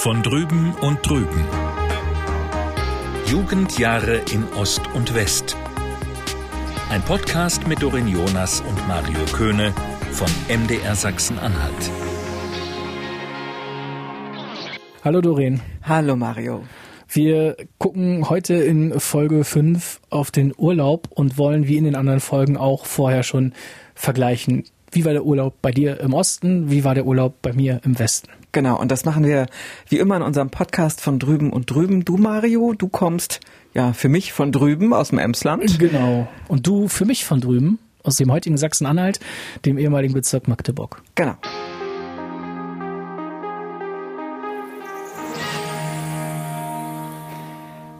Von drüben und drüben. Jugendjahre in Ost und West. Ein Podcast mit Dorin Jonas und Mario Köhne von MDR Sachsen-Anhalt. Hallo Doreen. Hallo Mario. Wir gucken heute in Folge 5 auf den Urlaub und wollen wie in den anderen Folgen auch vorher schon vergleichen. Wie war der Urlaub bei dir im Osten? Wie war der Urlaub bei mir im Westen? Genau, und das machen wir wie immer in unserem Podcast von drüben und drüben. Du Mario, du kommst ja für mich von drüben aus dem Emsland. Genau. Und du für mich von drüben aus dem heutigen Sachsen-Anhalt, dem ehemaligen Bezirk Magdeburg. Genau.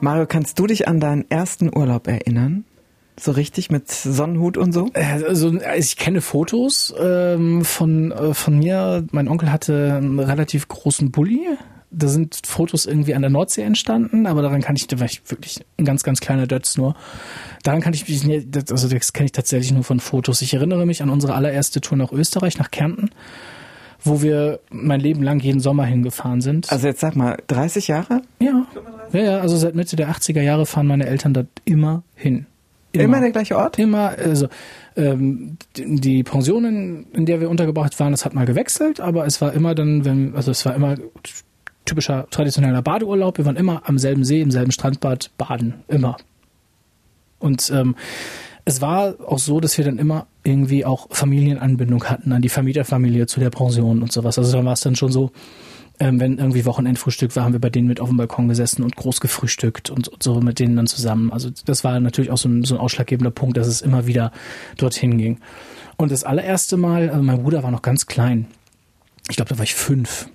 Mario, kannst du dich an deinen ersten Urlaub erinnern? So richtig mit Sonnenhut und so? Also ich kenne Fotos ähm, von, äh, von mir. Mein Onkel hatte einen relativ großen Bulli. Da sind Fotos irgendwie an der Nordsee entstanden, aber daran kann ich, da war ich wirklich ein ganz, ganz kleiner Dötz nur. Daran kann ich mich, nicht, also das kenne ich tatsächlich nur von Fotos. Ich erinnere mich an unsere allererste Tour nach Österreich, nach Kärnten, wo wir mein Leben lang jeden Sommer hingefahren sind. Also jetzt sag mal, 30 Jahre? Ja. Ja, ja, also seit Mitte der 80er Jahre fahren meine Eltern dort immer hin. Immer, immer der gleiche Ort? Immer, also ähm, die Pensionen, in der wir untergebracht waren, das hat mal gewechselt, aber es war immer dann, wenn, also es war immer typischer traditioneller Badeurlaub. Wir waren immer am selben See, im selben Strandbad baden, immer. Und ähm, es war auch so, dass wir dann immer irgendwie auch Familienanbindung hatten an die Vermieterfamilie zu der Pension und sowas. Also da war es dann schon so, ähm, wenn irgendwie Wochenendfrühstück war, haben wir bei denen mit auf dem Balkon gesessen und groß gefrühstückt und, so mit denen dann zusammen. Also das war natürlich auch so ein, so ein ausschlaggebender Punkt, dass es immer wieder dorthin ging. Und das allererste Mal, also mein Bruder war noch ganz klein. Ich glaube, da war ich fünf.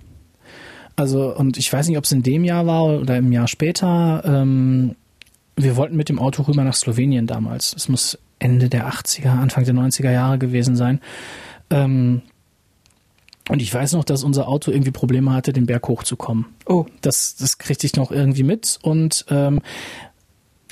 Also, und ich weiß nicht, ob es in dem Jahr war oder im Jahr später. Ähm, wir wollten mit dem Auto rüber nach Slowenien damals. Es muss Ende der 80er, Anfang der 90er Jahre gewesen sein. Ähm, und ich weiß noch, dass unser Auto irgendwie Probleme hatte, den Berg hochzukommen. Oh. Das, das kriegte ich noch irgendwie mit. Und ähm,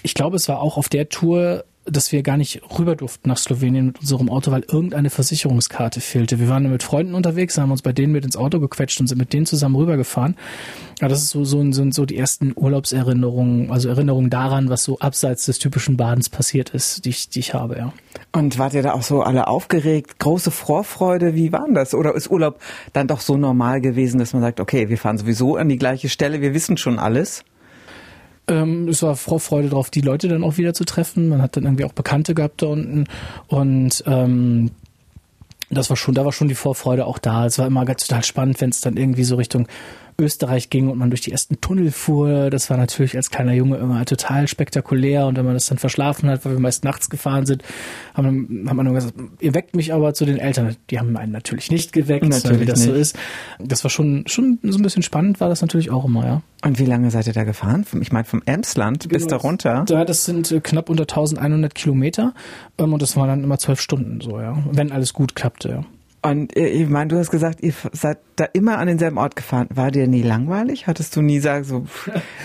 ich glaube, es war auch auf der Tour dass wir gar nicht rüber durften nach Slowenien mit unserem Auto, weil irgendeine Versicherungskarte fehlte. Wir waren mit Freunden unterwegs, haben uns bei denen mit ins Auto gequetscht und sind mit denen zusammen rübergefahren. Aber das ist so, so, sind so die ersten Urlaubserinnerungen, also Erinnerungen daran, was so abseits des typischen Badens passiert ist, die ich, die ich habe, ja. Und wart ihr da auch so alle aufgeregt? Große Vorfreude? Wie war das? Oder ist Urlaub dann doch so normal gewesen, dass man sagt, okay, wir fahren sowieso an die gleiche Stelle, wir wissen schon alles? Ähm, es war Vorfreude drauf, die Leute dann auch wieder zu treffen. Man hat dann irgendwie auch Bekannte gehabt da unten und ähm, das war schon, da war schon die Vorfreude auch da. Es war immer ganz total spannend, wenn es dann irgendwie so Richtung Österreich ging und man durch die ersten Tunnel fuhr. Das war natürlich als kleiner Junge immer total spektakulär. Und wenn man das dann verschlafen hat, weil wir meist nachts gefahren sind, haben, haben man nur gesagt, ihr weckt mich aber zu den Eltern. Die haben einen natürlich nicht geweckt, natürlich wie das nicht. so ist. Das war schon, schon so ein bisschen spannend, war das natürlich auch immer, ja. Und wie lange seid ihr da gefahren? Ich meine, vom Emsland genau, bis da runter? Ja, das sind äh, knapp unter 1100 Kilometer. Ähm, und das waren dann immer zwölf Stunden so, ja. Wenn alles gut klappte, ja. Und äh, ich meine, du hast gesagt, ihr seid da immer an denselben Ort gefahren. War dir nie langweilig? Hattest du nie sagen, so,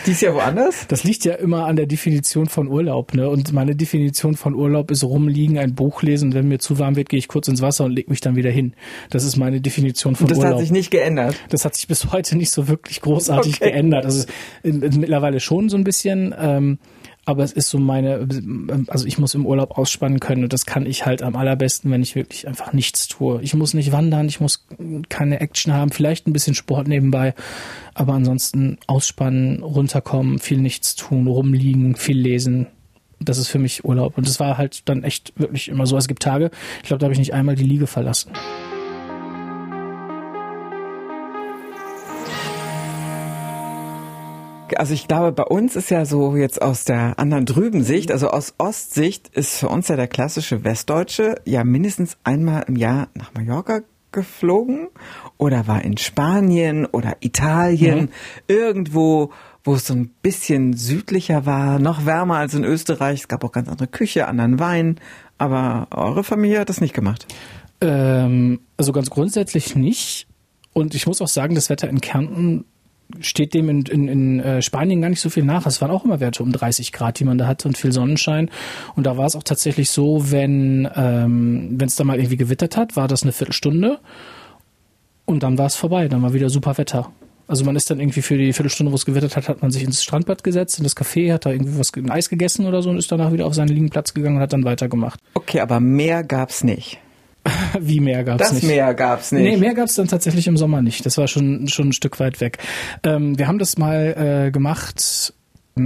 dies ja woanders? Das liegt ja immer an der Definition von Urlaub, ne? Und meine Definition von Urlaub ist rumliegen, ein Buch lesen. Wenn mir zu warm wird, gehe ich kurz ins Wasser und leg mich dann wieder hin. Das ist meine Definition von das Urlaub. Das hat sich nicht geändert? Das hat sich bis heute nicht so wirklich großartig okay. geändert. Also mittlerweile schon so ein bisschen. Ähm, aber es ist so meine, also ich muss im Urlaub ausspannen können und das kann ich halt am allerbesten, wenn ich wirklich einfach nichts tue. Ich muss nicht wandern, ich muss keine Action haben, vielleicht ein bisschen Sport nebenbei, aber ansonsten ausspannen, runterkommen, viel nichts tun, rumliegen, viel lesen. Das ist für mich Urlaub und das war halt dann echt wirklich immer so. Es gibt Tage, ich glaube, da habe ich nicht einmal die Liege verlassen. Also ich glaube, bei uns ist ja so jetzt aus der anderen drüben Sicht, also aus Ostsicht ist für uns ja der klassische Westdeutsche ja mindestens einmal im Jahr nach Mallorca geflogen oder war in Spanien oder Italien, mhm. irgendwo, wo es so ein bisschen südlicher war, noch wärmer als in Österreich. Es gab auch ganz andere Küche, anderen Wein. Aber eure Familie hat das nicht gemacht. Ähm, also ganz grundsätzlich nicht. Und ich muss auch sagen, das Wetter in Kärnten steht dem in, in, in äh, Spanien gar nicht so viel nach. Es waren auch immer Werte um 30 Grad, die man da hatte und viel Sonnenschein. Und da war es auch tatsächlich so, wenn ähm, es da mal irgendwie gewittert hat, war das eine Viertelstunde und dann war es vorbei. Dann war wieder super Wetter. Also man ist dann irgendwie für die Viertelstunde, wo es gewittert hat, hat man sich ins Strandbad gesetzt, in das Café, hat da irgendwie was ein Eis gegessen oder so und ist danach wieder auf seinen Liegenplatz gegangen und hat dann weitergemacht. Okay, aber mehr gab's nicht. Wie mehr gab's Das nicht. Meer gab's nicht. Nee, mehr gab's dann tatsächlich im Sommer nicht. Das war schon, schon ein Stück weit weg. Ähm, wir haben das mal äh, gemacht.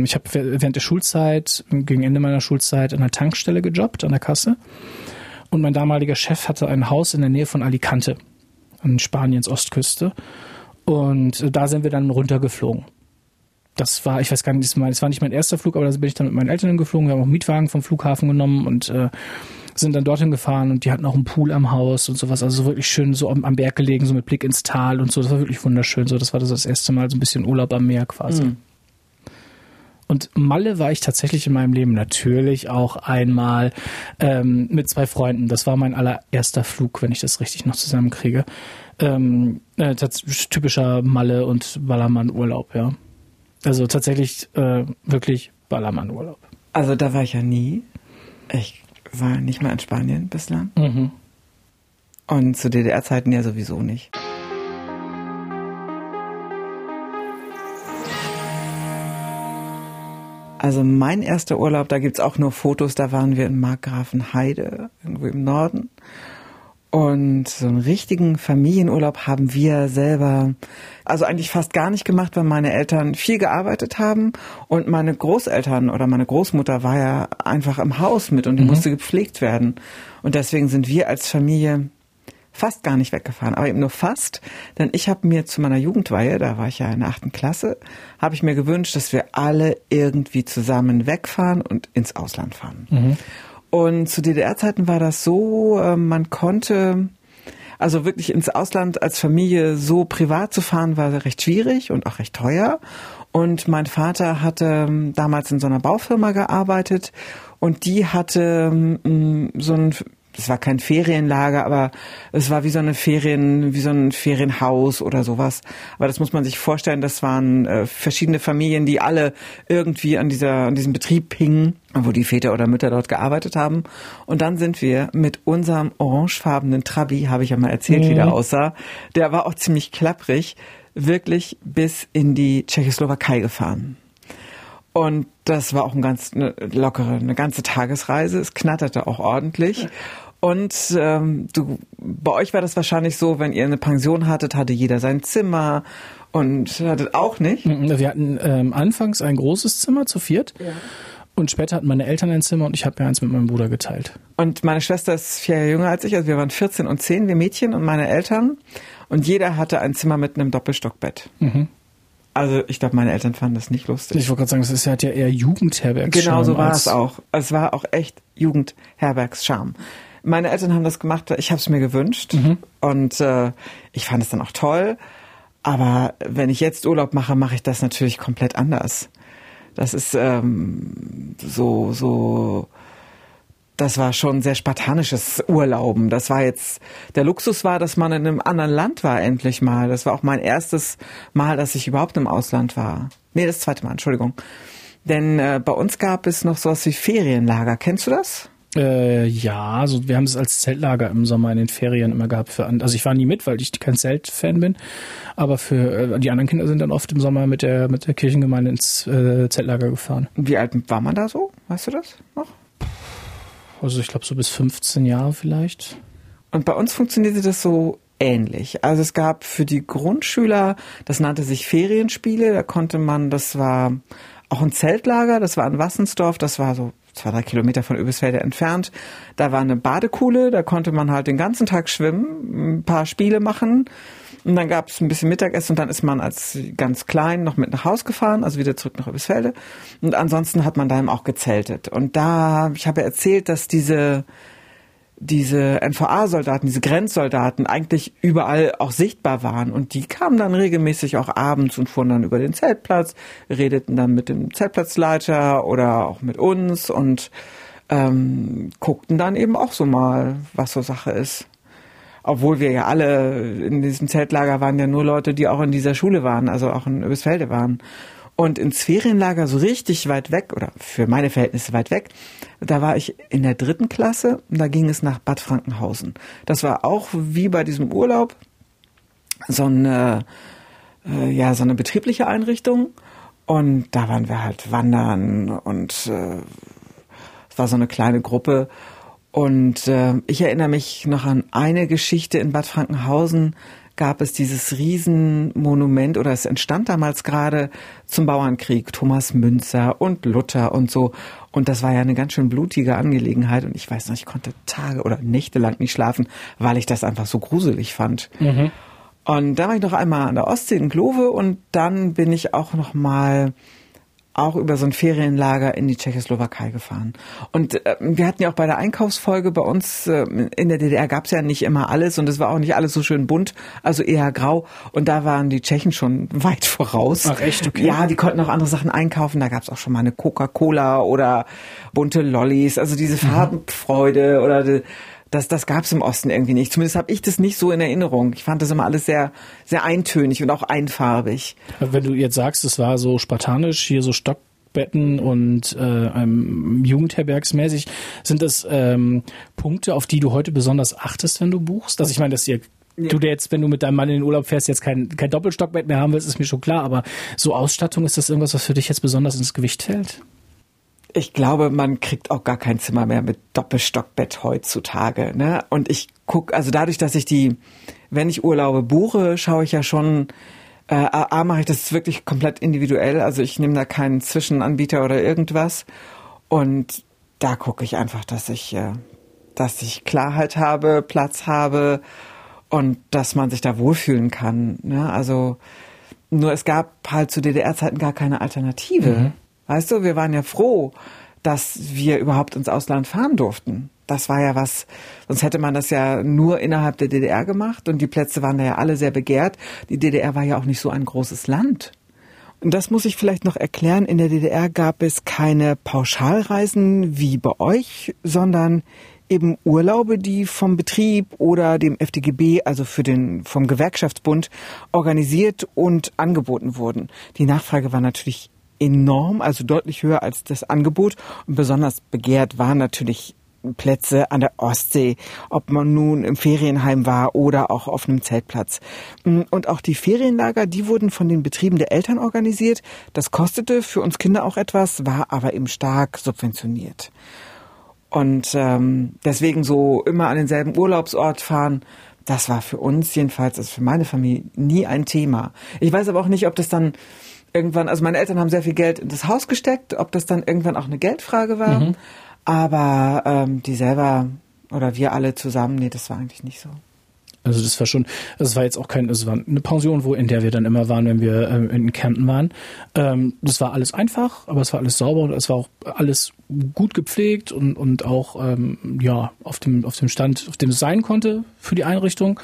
Ich habe während der Schulzeit, gegen Ende meiner Schulzeit, an der Tankstelle gejobbt, an der Kasse. Und mein damaliger Chef hatte ein Haus in der Nähe von Alicante, an Spaniens Ostküste. Und äh, da sind wir dann runtergeflogen. Das war, ich weiß gar nicht, das war- das war nicht mein erster Flug, aber da bin ich dann mit meinen Eltern geflogen. Wir haben auch Mietwagen vom Flughafen genommen und äh, sind dann dorthin gefahren und die hatten auch einen Pool am Haus und sowas. Also so wirklich schön so am, am Berg gelegen, so mit Blick ins Tal und so. Das war wirklich wunderschön. So, das war das, das erste Mal so ein bisschen Urlaub am Meer quasi. Und Malle war ich tatsächlich in meinem Leben natürlich auch einmal ähm, mit zwei Freunden. Das war mein allererster Flug, wenn ich das richtig noch zusammenkriege. Ähm, äh, typischer Malle und Ballermann-Urlaub, ja. Also tatsächlich äh, wirklich Ballermann-Urlaub. Also da war ich ja nie. Ich war nicht mal in Spanien bislang. Mhm. Und zu DDR-Zeiten ja sowieso nicht. Also mein erster Urlaub, da gibt's auch nur Fotos, da waren wir in Markgrafenheide, irgendwo im Norden. Und so einen richtigen Familienurlaub haben wir selber, also eigentlich fast gar nicht gemacht, weil meine Eltern viel gearbeitet haben und meine Großeltern oder meine Großmutter war ja einfach im Haus mit und die musste gepflegt werden. Und deswegen sind wir als Familie fast gar nicht weggefahren, aber eben nur fast, denn ich habe mir zu meiner Jugendweihe, da war ich ja in der achten Klasse, habe ich mir gewünscht, dass wir alle irgendwie zusammen wegfahren und ins Ausland fahren. Und zu DDR-Zeiten war das so, äh, man konnte, also wirklich ins Ausland als Familie so privat zu fahren, war recht schwierig und auch recht teuer. Und mein Vater hatte ähm, damals in so einer Baufirma gearbeitet und die hatte ähm, so ein es war kein Ferienlager, aber es war wie so eine Ferien, wie so ein Ferienhaus oder sowas. Aber das muss man sich vorstellen, das waren äh, verschiedene Familien, die alle irgendwie an dieser, an diesem Betrieb hingen, wo die Väter oder Mütter dort gearbeitet haben. Und dann sind wir mit unserem orangefarbenen Trabi, habe ich ja mal erzählt, wie der aussah. Der war auch ziemlich klapprig, wirklich bis in die Tschechoslowakei gefahren. Und das war auch ein ganz eine lockere, eine ganze Tagesreise. Es knatterte auch ordentlich. Und ähm, du, bei euch war das wahrscheinlich so, wenn ihr eine Pension hattet, hatte jeder sein Zimmer und hattet auch nicht. Wir hatten ähm, anfangs ein großes Zimmer zu viert. Und später hatten meine Eltern ein Zimmer und ich habe mir eins mit meinem Bruder geteilt. Und meine Schwester ist vier Jahre jünger als ich, also wir waren 14 und 10, wir Mädchen und meine Eltern. Und jeder hatte ein Zimmer mit einem Doppelstockbett. Also ich glaube, meine Eltern fanden das nicht lustig. Ich wollte gerade sagen, das ist, hat ja eher Jugendherbergscham. Genau so war es auch. Es war auch echt Jugendherbergscham. Meine Eltern haben das gemacht, ich habe es mir gewünscht und äh, ich fand es dann auch toll. Aber wenn ich jetzt Urlaub mache, mache ich das natürlich komplett anders. Das ist ähm, so so. Das war schon sehr spartanisches Urlauben. Das war jetzt der Luxus war, dass man in einem anderen Land war endlich mal. Das war auch mein erstes Mal, dass ich überhaupt im Ausland war. Nee, das zweite Mal, Entschuldigung. Denn äh, bei uns gab es noch sowas wie Ferienlager. Kennst du das? Äh, ja, also wir haben es als Zeltlager im Sommer in den Ferien immer gehabt. Für, also ich war nie mit, weil ich kein Zeltfan bin. Aber für äh, die anderen Kinder sind dann oft im Sommer mit der mit der Kirchengemeinde ins äh, Zeltlager gefahren. Wie alt war man da so? Weißt du das noch? Also ich glaube so bis 15 Jahre vielleicht. Und bei uns funktionierte das so ähnlich. Also es gab für die Grundschüler, das nannte sich Ferienspiele, da konnte man, das war auch ein Zeltlager, das war in Wassensdorf, das war so zwei, drei Kilometer von Öbisfelde entfernt. Da war eine Badekuhle, da konnte man halt den ganzen Tag schwimmen, ein paar Spiele machen. Und dann gab es ein bisschen Mittagessen und dann ist man als ganz klein noch mit nach Haus gefahren, also wieder zurück nach Öbisfelde. Und ansonsten hat man da auch gezeltet. Und da, ich habe erzählt, dass diese diese NVA-Soldaten, diese Grenzsoldaten eigentlich überall auch sichtbar waren. Und die kamen dann regelmäßig auch abends und fuhren dann über den Zeltplatz, redeten dann mit dem Zeltplatzleiter oder auch mit uns und ähm, guckten dann eben auch so mal, was so Sache ist. Obwohl wir ja alle in diesem Zeltlager waren ja nur Leute, die auch in dieser Schule waren, also auch in Öbisfelde waren. Und ins Ferienlager so richtig weit weg, oder für meine Verhältnisse weit weg, da war ich in der dritten Klasse und da ging es nach Bad Frankenhausen. Das war auch wie bei diesem Urlaub so ein, äh, äh, ja so eine betriebliche Einrichtung. Und da waren wir halt wandern und äh, es war so eine kleine Gruppe. Und äh, ich erinnere mich noch an eine Geschichte in Bad Frankenhausen gab es dieses Riesenmonument oder es entstand damals gerade zum Bauernkrieg, Thomas Münzer und Luther und so. Und das war ja eine ganz schön blutige Angelegenheit. Und ich weiß noch, ich konnte Tage oder Nächte lang nicht schlafen, weil ich das einfach so gruselig fand. Mhm. Und da war ich noch einmal an der Ostsee in Glove und dann bin ich auch noch mal auch über so ein Ferienlager in die Tschechoslowakei gefahren. Und äh, wir hatten ja auch bei der Einkaufsfolge bei uns äh, in der DDR gab es ja nicht immer alles und es war auch nicht alles so schön bunt, also eher grau. Und da waren die Tschechen schon weit voraus. Ach echt? Okay. Ja, die konnten auch andere Sachen einkaufen. Da gab es auch schon mal eine Coca-Cola oder bunte Lollis, also diese. Farbenfreude oder die, das, das gab es im Osten irgendwie nicht. Zumindest habe ich das nicht so in Erinnerung. Ich fand das immer alles sehr, sehr eintönig und auch einfarbig. Wenn du jetzt sagst, es war so spartanisch, hier so Stockbetten und äh, Jugendherbergsmäßig, sind das ähm, Punkte, auf die du heute besonders achtest, wenn du buchst? Also ich meine, dass ihr ja. Du jetzt, wenn du mit deinem Mann in den Urlaub fährst, jetzt kein, kein Doppelstockbett mehr haben willst, ist mir schon klar, aber so Ausstattung, ist das irgendwas, was für dich jetzt besonders ins Gewicht fällt? Ich glaube, man kriegt auch gar kein Zimmer mehr mit Doppelstockbett heutzutage. Ne? Und ich guck, also dadurch, dass ich die, wenn ich Urlaube buche, schaue ich ja schon, äh, A, mache ich das wirklich komplett individuell. Also ich nehme da keinen Zwischenanbieter oder irgendwas. Und da gucke ich einfach, dass ich, äh, dass ich Klarheit habe, Platz habe und dass man sich da wohlfühlen kann. Ne? Also nur es gab halt zu DDR-Zeiten gar keine Alternative. Mhm. Weißt du, wir waren ja froh, dass wir überhaupt ins Ausland fahren durften. Das war ja was, sonst hätte man das ja nur innerhalb der DDR gemacht und die Plätze waren da ja alle sehr begehrt. Die DDR war ja auch nicht so ein großes Land. Und das muss ich vielleicht noch erklären. In der DDR gab es keine Pauschalreisen wie bei euch, sondern eben Urlaube, die vom Betrieb oder dem FDGB, also für den, vom Gewerkschaftsbund, organisiert und angeboten wurden. Die Nachfrage war natürlich enorm, also deutlich höher als das Angebot. Und besonders begehrt waren natürlich Plätze an der Ostsee, ob man nun im Ferienheim war oder auch auf einem Zeltplatz. Und auch die Ferienlager, die wurden von den Betrieben der Eltern organisiert. Das kostete für uns Kinder auch etwas, war aber eben stark subventioniert. Und ähm, deswegen so immer an denselben Urlaubsort fahren, das war für uns jedenfalls, also für meine Familie, nie ein Thema. Ich weiß aber auch nicht, ob das dann irgendwann, also meine Eltern haben sehr viel Geld in das Haus gesteckt, ob das dann irgendwann auch eine Geldfrage war. Mhm. Aber ähm, die selber oder wir alle zusammen, nee, das war eigentlich nicht so. Also das war schon, das war jetzt auch kein, es war eine Pension, wo in der wir dann immer waren, wenn wir ähm, in Kärnten waren. Ähm, das war alles einfach, aber es war alles sauber und es war auch alles gut gepflegt und und auch ähm, ja auf dem auf dem Stand, auf dem es sein konnte für die Einrichtung.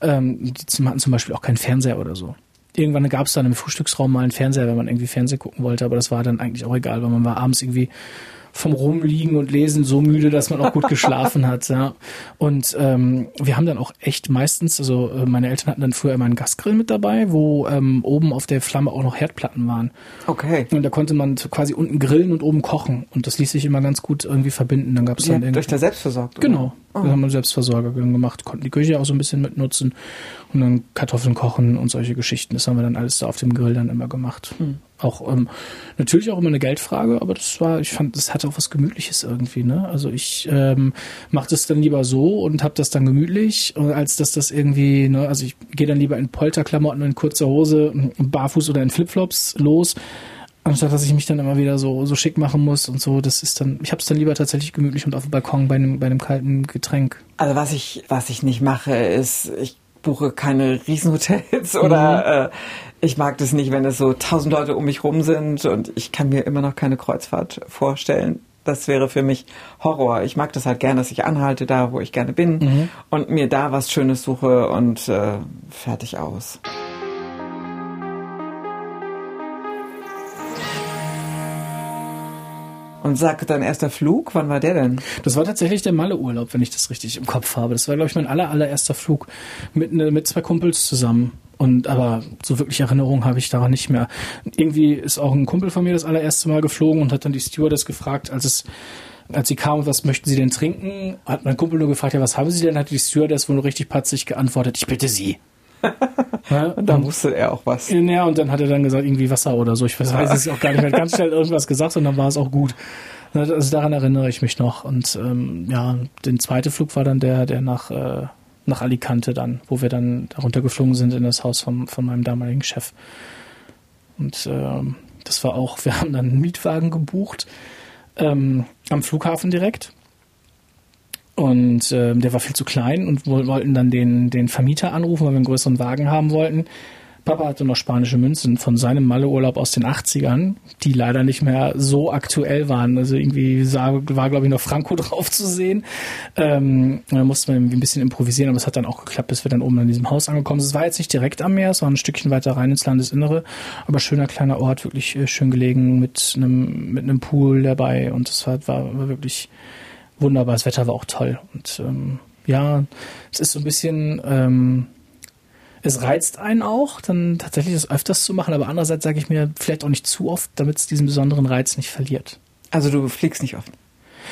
Ähm, die hatten zum Beispiel auch keinen Fernseher oder so irgendwann gab es dann im Frühstücksraum mal einen Fernseher, wenn man irgendwie Fernsehen gucken wollte, aber das war dann eigentlich auch egal, weil man war abends irgendwie vom Rumliegen und Lesen so müde, dass man auch gut geschlafen hat. Ja. Und ähm, wir haben dann auch echt meistens, also äh, meine Eltern hatten dann früher immer einen Gasgrill mit dabei, wo ähm, oben auf der Flamme auch noch Herdplatten waren. Okay. Und da konnte man quasi unten grillen und oben kochen. Und das ließ sich immer ganz gut irgendwie verbinden. Dann gab es dann irgendwie. Durch der Selbstversorgung. Genau. Oh. Das haben wir Selbstversorger gemacht, konnten die Küche auch so ein bisschen mitnutzen und dann Kartoffeln kochen und solche Geschichten. Das haben wir dann alles da auf dem Grill dann immer gemacht. Hm. Auch ähm, natürlich auch immer eine Geldfrage, aber das war, ich fand, das hatte auch was Gemütliches irgendwie. Ne? Also ich ähm, mache das dann lieber so und habe das dann gemütlich, als dass das irgendwie, ne, also ich gehe dann lieber in Polterklamotten, in kurzer Hose, barfuß oder in Flipflops los anstatt dass ich mich dann immer wieder so so schick machen muss und so das ist dann ich habe es dann lieber tatsächlich gemütlich und auf dem Balkon bei einem bei einem kalten Getränk also was ich was ich nicht mache ist ich buche keine Riesenhotels oder mhm. äh, ich mag das nicht wenn es so tausend Leute um mich rum sind und ich kann mir immer noch keine Kreuzfahrt vorstellen das wäre für mich Horror. Ich mag das halt gerne, dass ich anhalte da, wo ich gerne bin mhm. und mir da was Schönes suche und äh, fertig aus. Und sag dein erster Flug, wann war der denn? Das war tatsächlich der Malle-Urlaub, wenn ich das richtig im Kopf habe. Das war, glaube ich, mein aller, allererster Flug mit, ne, mit zwei Kumpels zusammen. Und aber so wirklich Erinnerung habe ich daran nicht mehr. Irgendwie ist auch ein Kumpel von mir das allererste Mal geflogen und hat dann die Stewardess gefragt, als es als sie kam, was möchten Sie denn trinken? Hat mein Kumpel nur gefragt, ja, was haben Sie denn? Hat die Stewardess wohl richtig patzig geantwortet, ich bitte Sie. Ja, und da wusste er auch was. Ja, und dann hat er dann gesagt, irgendwie Wasser oder so. Ich weiß, weiß es auch gar nicht mehr. Ganz schnell irgendwas gesagt und dann war es auch gut. Also daran erinnere ich mich noch. Und ähm, ja, der zweite Flug war dann der, der nach, äh, nach Alicante dann, wo wir dann runtergeflogen sind in das Haus vom, von meinem damaligen Chef. Und ähm, das war auch, wir haben dann einen Mietwagen gebucht ähm, am Flughafen direkt. Und äh, der war viel zu klein und wollten dann den, den Vermieter anrufen, weil wir einen größeren Wagen haben wollten. Papa hatte noch spanische Münzen von seinem Malleurlaub aus den 80ern, die leider nicht mehr so aktuell waren. Also irgendwie war, glaube ich, noch Franco drauf zu sehen. Ähm, dann mussten wir irgendwie ein bisschen improvisieren, aber es hat dann auch geklappt, bis wir dann oben an diesem Haus angekommen sind. Es war jetzt nicht direkt am Meer, es war ein Stückchen weiter rein ins Landesinnere, aber schöner kleiner Ort, wirklich äh, schön gelegen mit einem, mit einem Pool dabei und es war, war, war wirklich wunderbar. Das Wetter war auch toll. Und ähm, ja, es ist so ein bisschen... Ähm, es reizt einen auch, dann tatsächlich das öfters zu machen, aber andererseits sage ich mir vielleicht auch nicht zu oft, damit es diesen besonderen Reiz nicht verliert. Also du fliegst nicht oft?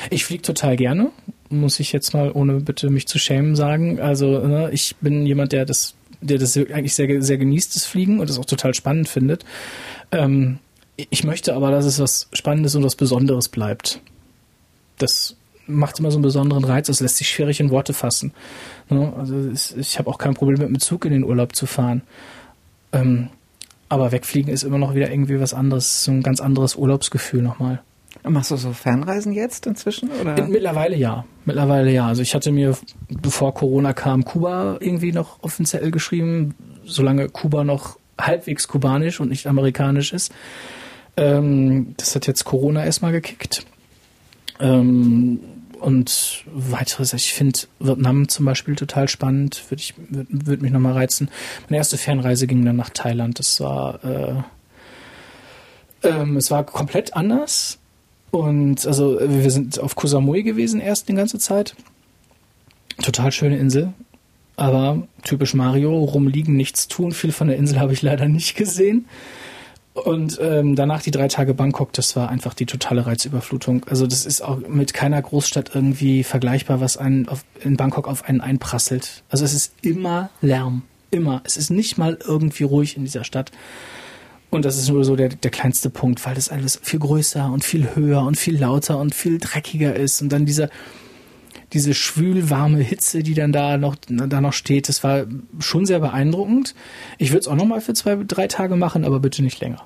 Ich fliege total gerne, muss ich jetzt mal, ohne bitte mich zu schämen, sagen. Also ne, ich bin jemand, der das, der das eigentlich sehr, sehr genießt, das Fliegen und das auch total spannend findet. Ähm, ich möchte aber, dass es was Spannendes und was Besonderes bleibt. Das macht immer so einen besonderen Reiz. Das lässt sich schwierig in Worte fassen. Ne? Also ich habe auch kein Problem mit dem Zug in den Urlaub zu fahren. Ähm, aber wegfliegen ist immer noch wieder irgendwie was anderes, so ein ganz anderes Urlaubsgefühl nochmal. Machst du so Fernreisen jetzt inzwischen? Oder? Mittlerweile ja. Mittlerweile ja. Also ich hatte mir, bevor Corona kam, Kuba irgendwie noch offiziell geschrieben, solange Kuba noch halbwegs kubanisch und nicht amerikanisch ist. Ähm, das hat jetzt Corona erstmal gekickt. Ähm, und weiteres, ich finde Vietnam zum Beispiel total spannend, würde ich würd mich nochmal reizen. Meine erste Fernreise ging dann nach Thailand. Das war äh, ähm, es war komplett anders. Und also wir sind auf Koh Samui gewesen erst die ganze Zeit. Total schöne Insel. Aber typisch Mario, rumliegen, nichts tun. Viel von der Insel habe ich leider nicht gesehen. Und ähm, danach die drei Tage Bangkok, das war einfach die totale Reizüberflutung. Also das ist auch mit keiner Großstadt irgendwie vergleichbar, was einen auf, in Bangkok auf einen einprasselt. Also es ist immer Lärm, immer. Es ist nicht mal irgendwie ruhig in dieser Stadt. Und das ist nur so der, der kleinste Punkt, weil das alles viel größer und viel höher und viel lauter und viel dreckiger ist. Und dann dieser diese schwül-warme Hitze, die dann da noch, da noch steht, das war schon sehr beeindruckend. Ich würde es auch nochmal für zwei, drei Tage machen, aber bitte nicht länger.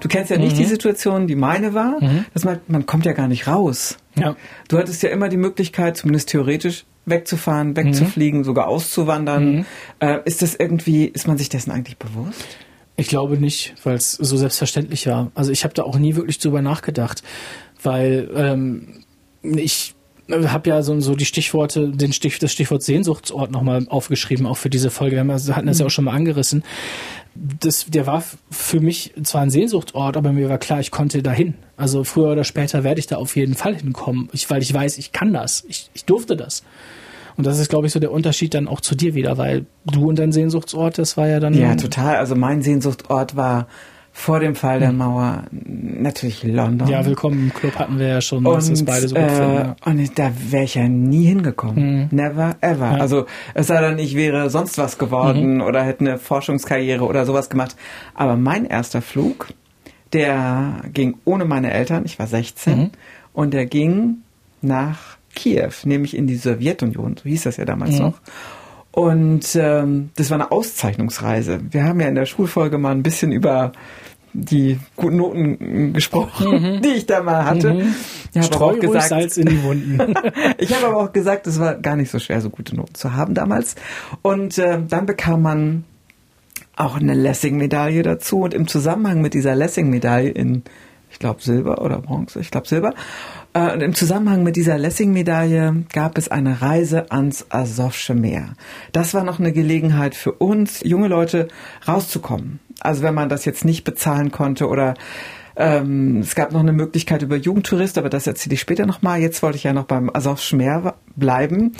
Du kennst ja nicht mhm. die Situation, die meine war, mhm. dass man, man kommt ja gar nicht raus. Ja. Du hattest ja immer die Möglichkeit, zumindest theoretisch, wegzufahren, wegzufliegen, mhm. sogar auszuwandern. Mhm. Äh, ist das irgendwie, ist man sich dessen eigentlich bewusst? Ich glaube nicht, weil es so selbstverständlich war. Also ich habe da auch nie wirklich drüber nachgedacht, weil ähm, ich habe ja so, so die Stichworte, den Stich, das Stichwort Sehnsuchtsort nochmal aufgeschrieben, auch für diese Folge. Wir hatten das ja auch schon mal angerissen. Das, der war für mich zwar ein Sehnsuchtsort, aber mir war klar, ich konnte dahin. Also früher oder später werde ich da auf jeden Fall hinkommen, ich, weil ich weiß, ich kann das, ich, ich durfte das. Und das ist, glaube ich, so der Unterschied dann auch zu dir wieder, weil du und dein Sehnsuchtsort, das war ja dann. Ja, total. Also mein Sehnsuchtsort war vor dem Fall der hm. Mauer natürlich London. Ja, willkommen im Club hatten wir ja schon, und, dass es beide so gut äh, finden. Und da wäre ich ja nie hingekommen. Mhm. Never ever. Ja. Also es sei denn, ich wäre sonst was geworden mhm. oder hätte eine Forschungskarriere oder sowas gemacht. Aber mein erster Flug, der ging ohne meine Eltern, ich war 16, mhm. und der ging nach Kiew, nämlich in die Sowjetunion, so hieß das ja damals mhm. noch. Und ähm, das war eine Auszeichnungsreise. Wir haben ja in der Schulfolge mal ein bisschen über die guten Noten gesprochen, mhm. die ich da mal hatte. Mhm. Ich habe auch gesagt, Salz in die Wunden. ich habe aber auch gesagt, es war gar nicht so schwer, so gute Noten zu haben damals. Und äh, dann bekam man auch eine Lessing-Medaille dazu. Und im Zusammenhang mit dieser Lessing-Medaille in, ich glaube, Silber oder Bronze, ich glaube Silber, äh, und im Zusammenhang mit dieser Lessing-Medaille gab es eine Reise ans Asowsche Meer. Das war noch eine Gelegenheit für uns, junge Leute, rauszukommen. Also wenn man das jetzt nicht bezahlen konnte oder ähm, es gab noch eine Möglichkeit über Jugendtourist, aber das erzähle ich später nochmal. Jetzt wollte ich ja noch beim Asowsche Meer bleiben.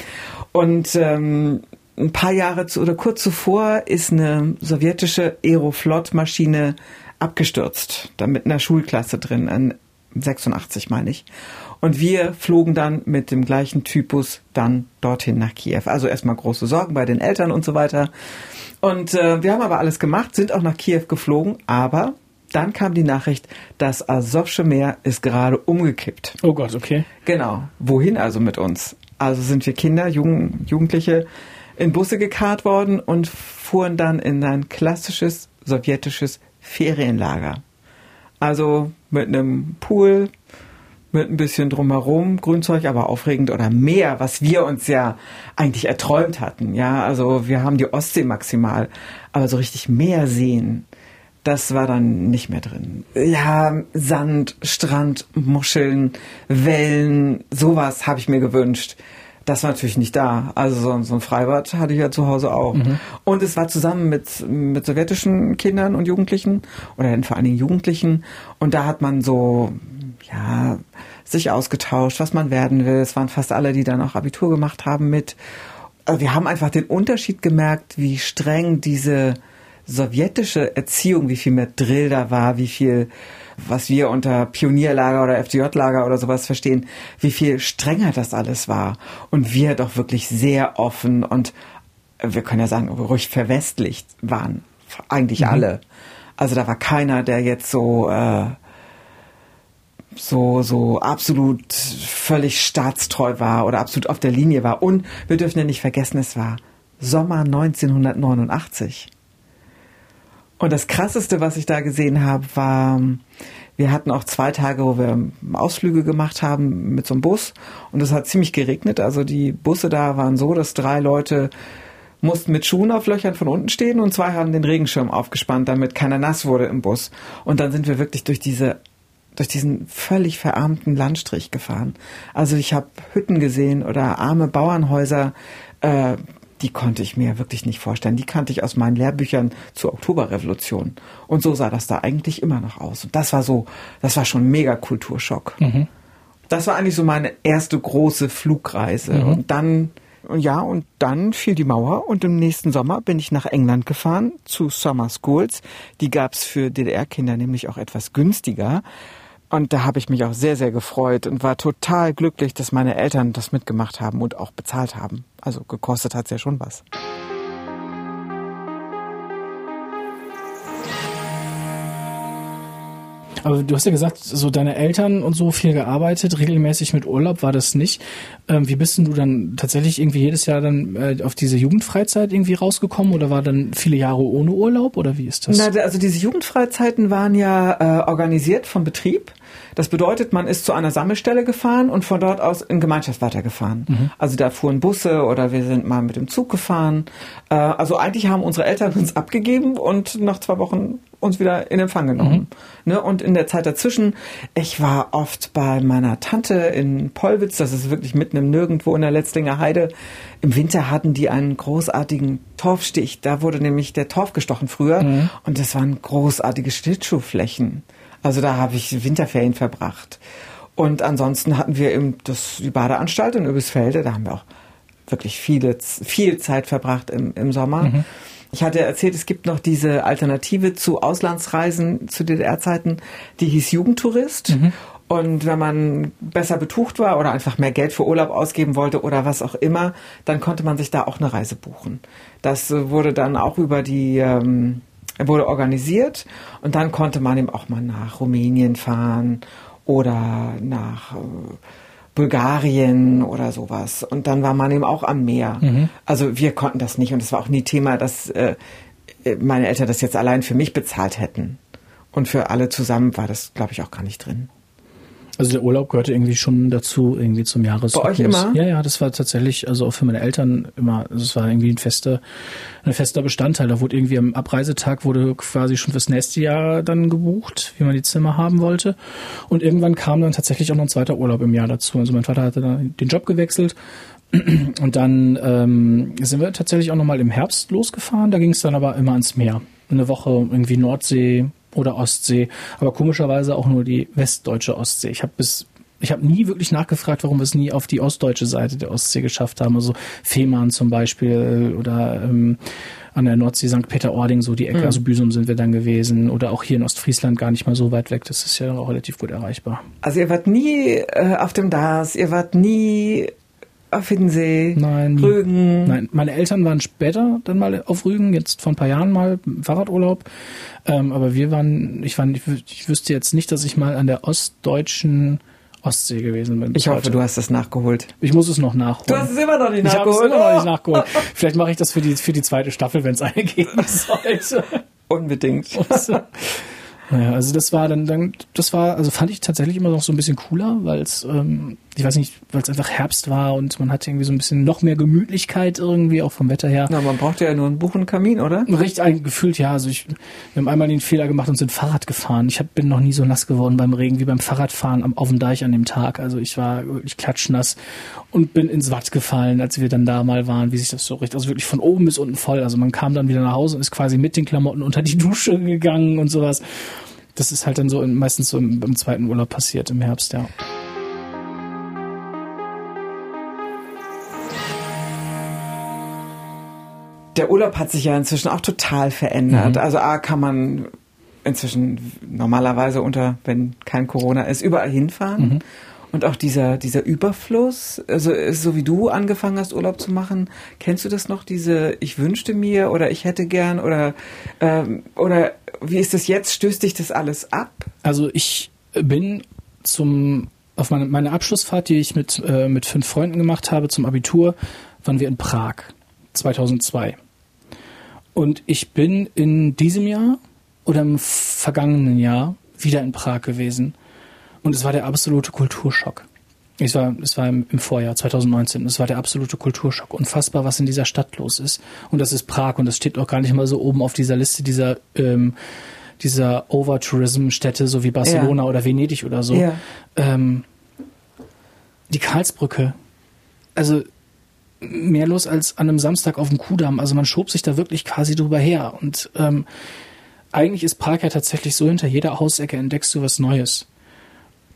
Und ähm, ein paar Jahre zu, oder kurz zuvor ist eine sowjetische Aeroflot-Maschine abgestürzt, da mit einer Schulklasse drin, ein 86 meine ich. Und wir flogen dann mit dem gleichen Typus dann dorthin nach Kiew. Also erstmal große Sorgen bei den Eltern und so weiter. Und äh, wir haben aber alles gemacht, sind auch nach Kiew geflogen, aber dann kam die Nachricht, das Asowsche Meer ist gerade umgekippt. Oh Gott, okay. Genau. Wohin also mit uns? Also sind wir Kinder, Jugend, Jugendliche in Busse gekarrt worden und fuhren dann in ein klassisches sowjetisches Ferienlager. Also mit einem Pool, mit ein bisschen drumherum, Grünzeug, aber aufregend oder mehr, was wir uns ja eigentlich erträumt hatten. Ja, also wir haben die Ostsee maximal, aber so richtig Meer sehen, das war dann nicht mehr drin. Ja, Sand, Strand, Muscheln, Wellen, sowas habe ich mir gewünscht. Das war natürlich nicht da. Also so, so ein Freibad hatte ich ja zu Hause auch. Mhm. Und es war zusammen mit, mit sowjetischen Kindern und Jugendlichen oder vor allen Dingen Jugendlichen. Und da hat man so, ja, sich ausgetauscht, was man werden will. Es waren fast alle, die dann auch Abitur gemacht haben mit. Also wir haben einfach den Unterschied gemerkt, wie streng diese sowjetische Erziehung, wie viel mehr Drill da war, wie viel, was wir unter Pionierlager oder FDJ-Lager oder sowas verstehen, wie viel strenger das alles war. Und wir doch wirklich sehr offen und wir können ja sagen, ruhig verwestlicht waren. Eigentlich mhm. alle. Also da war keiner, der jetzt so, äh, so, so absolut völlig staatstreu war oder absolut auf der Linie war. Und wir dürfen ja nicht vergessen, es war Sommer 1989. Und das Krasseste, was ich da gesehen habe, war, wir hatten auch zwei Tage, wo wir Ausflüge gemacht haben mit so einem Bus. Und es hat ziemlich geregnet. Also die Busse da waren so, dass drei Leute mussten mit Schuhen auf Löchern von unten stehen und zwei haben den Regenschirm aufgespannt, damit keiner nass wurde im Bus. Und dann sind wir wirklich durch diese durch diesen völlig verarmten Landstrich gefahren. Also ich habe Hütten gesehen oder arme Bauernhäuser, äh, die konnte ich mir wirklich nicht vorstellen. Die kannte ich aus meinen Lehrbüchern zur Oktoberrevolution. Und so sah das da eigentlich immer noch aus. Und das war so, das war schon ein mega Kulturschock. Mhm. Das war eigentlich so meine erste große Flugreise. Mhm. Und dann, ja, und dann fiel die Mauer und im nächsten Sommer bin ich nach England gefahren zu Summer Schools. Die gab's für DDR-Kinder nämlich auch etwas günstiger. Und da habe ich mich auch sehr, sehr gefreut und war total glücklich, dass meine Eltern das mitgemacht haben und auch bezahlt haben. Also gekostet hat es ja schon was. Aber du hast ja gesagt, so deine Eltern und so viel gearbeitet, regelmäßig mit Urlaub war das nicht. Ähm, wie bist denn du dann tatsächlich irgendwie jedes Jahr dann äh, auf diese Jugendfreizeit irgendwie rausgekommen oder war dann viele Jahre ohne Urlaub oder wie ist das? Na, also diese Jugendfreizeiten waren ja äh, organisiert vom Betrieb. Das bedeutet, man ist zu einer Sammelstelle gefahren und von dort aus in Gemeinschaft weitergefahren. Mhm. Also da fuhren Busse oder wir sind mal mit dem Zug gefahren. Äh, also eigentlich haben unsere Eltern uns abgegeben und nach zwei Wochen uns wieder in Empfang genommen. Mhm. Ne? Und in der Zeit dazwischen, ich war oft bei meiner Tante in Pollwitz, das ist wirklich mitten im Nirgendwo in der Letzlinger Heide. Im Winter hatten die einen großartigen Torfstich. Da wurde nämlich der Torf gestochen früher. Mhm. Und das waren großartige Schlittschuhflächen. Also da habe ich Winterferien verbracht. Und ansonsten hatten wir eben das, die Badeanstalt in Übisfelde. Da haben wir auch wirklich viele, viel Zeit verbracht im, im Sommer. Mhm. Ich hatte erzählt, es gibt noch diese Alternative zu Auslandsreisen zu DDR-Zeiten, die hieß Jugendtourist. Mhm. Und wenn man besser betucht war oder einfach mehr Geld für Urlaub ausgeben wollte oder was auch immer, dann konnte man sich da auch eine Reise buchen. Das wurde dann auch über die ähm, wurde organisiert und dann konnte man eben auch mal nach Rumänien fahren oder nach äh, Bulgarien oder sowas. Und dann war man eben auch am Meer. Mhm. Also wir konnten das nicht und es war auch nie Thema, dass äh, meine Eltern das jetzt allein für mich bezahlt hätten. Und für alle zusammen war das, glaube ich, auch gar nicht drin. Also der Urlaub gehörte irgendwie schon dazu, irgendwie zum Jahresrhythmus. Bei euch immer? Ja, ja, das war tatsächlich, also auch für meine Eltern immer, also es war irgendwie ein fester, ein fester Bestandteil. Da wurde irgendwie am Abreisetag wurde quasi schon fürs nächste Jahr dann gebucht, wie man die Zimmer haben wollte. Und irgendwann kam dann tatsächlich auch noch ein zweiter Urlaub im Jahr dazu. Also mein Vater hatte dann den Job gewechselt und dann ähm, sind wir tatsächlich auch nochmal im Herbst losgefahren. Da ging es dann aber immer ans Meer. Eine Woche irgendwie Nordsee, oder Ostsee, aber komischerweise auch nur die westdeutsche Ostsee. Ich habe bis Ich habe nie wirklich nachgefragt, warum wir es nie auf die ostdeutsche Seite der Ostsee geschafft haben. Also Fehmarn zum Beispiel oder ähm, an der Nordsee St. Peter-Ording, so die Ecke, mhm. also Büsum sind wir dann gewesen oder auch hier in Ostfriesland gar nicht mal so weit weg. Das ist ja auch relativ gut erreichbar. Also ihr wart nie äh, auf dem Dars, ihr wart nie auf Hiddensee, Nein, Rügen. Nein, meine Eltern waren später dann mal auf Rügen, jetzt vor ein paar Jahren mal im Fahrradurlaub. Ähm, aber wir waren, ich war, ich, ich wüsste jetzt nicht, dass ich mal an der ostdeutschen Ostsee gewesen bin. Ich hoffe, heute. du hast das nachgeholt. Ich muss es noch nachholen. Du hast es immer noch nicht nachgeholt. Ich habe es immer noch nicht nachgeholt. Vielleicht mache ich das für die, für die zweite Staffel, wenn es eine geben sollte. Unbedingt. Naja, also das war dann, dann, das war, also fand ich tatsächlich immer noch so ein bisschen cooler, weil es, ähm, ich weiß nicht, weil es einfach Herbst war und man hatte irgendwie so ein bisschen noch mehr Gemütlichkeit irgendwie, auch vom Wetter her. Na, man braucht ja nur ein Buch und Kamin, oder? Richtig ein, gefühlt, ja. Also ich, wir haben einmal den Fehler gemacht und sind Fahrrad gefahren. Ich hab, bin noch nie so nass geworden beim Regen wie beim Fahrradfahren am, auf dem Deich an dem Tag. Also ich war wirklich klatschnass und bin ins Watt gefallen, als wir dann da mal waren, wie sich das so richtig, also wirklich von oben bis unten voll. Also man kam dann wieder nach Hause und ist quasi mit den Klamotten unter die Dusche gegangen und sowas das ist halt dann so meistens so im, im zweiten Urlaub passiert, im Herbst, ja. Der Urlaub hat sich ja inzwischen auch total verändert. Mhm. Also A kann man inzwischen normalerweise unter, wenn kein Corona ist, überall hinfahren. Mhm. Und auch dieser, dieser Überfluss, also so wie du angefangen hast, Urlaub zu machen, kennst du das noch, diese ich wünschte mir oder ich hätte gern oder, ähm, oder wie ist das jetzt? Stößt dich das alles ab? Also ich bin zum auf meine, meine Abschlussfahrt, die ich mit, äh, mit fünf Freunden gemacht habe zum Abitur, waren wir in Prag 2002. Und ich bin in diesem Jahr oder im vergangenen Jahr wieder in Prag gewesen. Und es war der absolute Kulturschock. Es war, es war im, Vorjahr 2019. Es war der absolute Kulturschock. Unfassbar, was in dieser Stadt los ist. Und das ist Prag und das steht auch gar nicht mal so oben auf dieser Liste dieser ähm, dieser Overtourism-Städte, so wie Barcelona ja. oder Venedig oder so. Ja. Ähm, die Karlsbrücke, also mehr los als an einem Samstag auf dem Kudamm. Also man schob sich da wirklich quasi drüber her. Und ähm, eigentlich ist Prag ja tatsächlich so, hinter jeder Hausecke entdeckst du was Neues.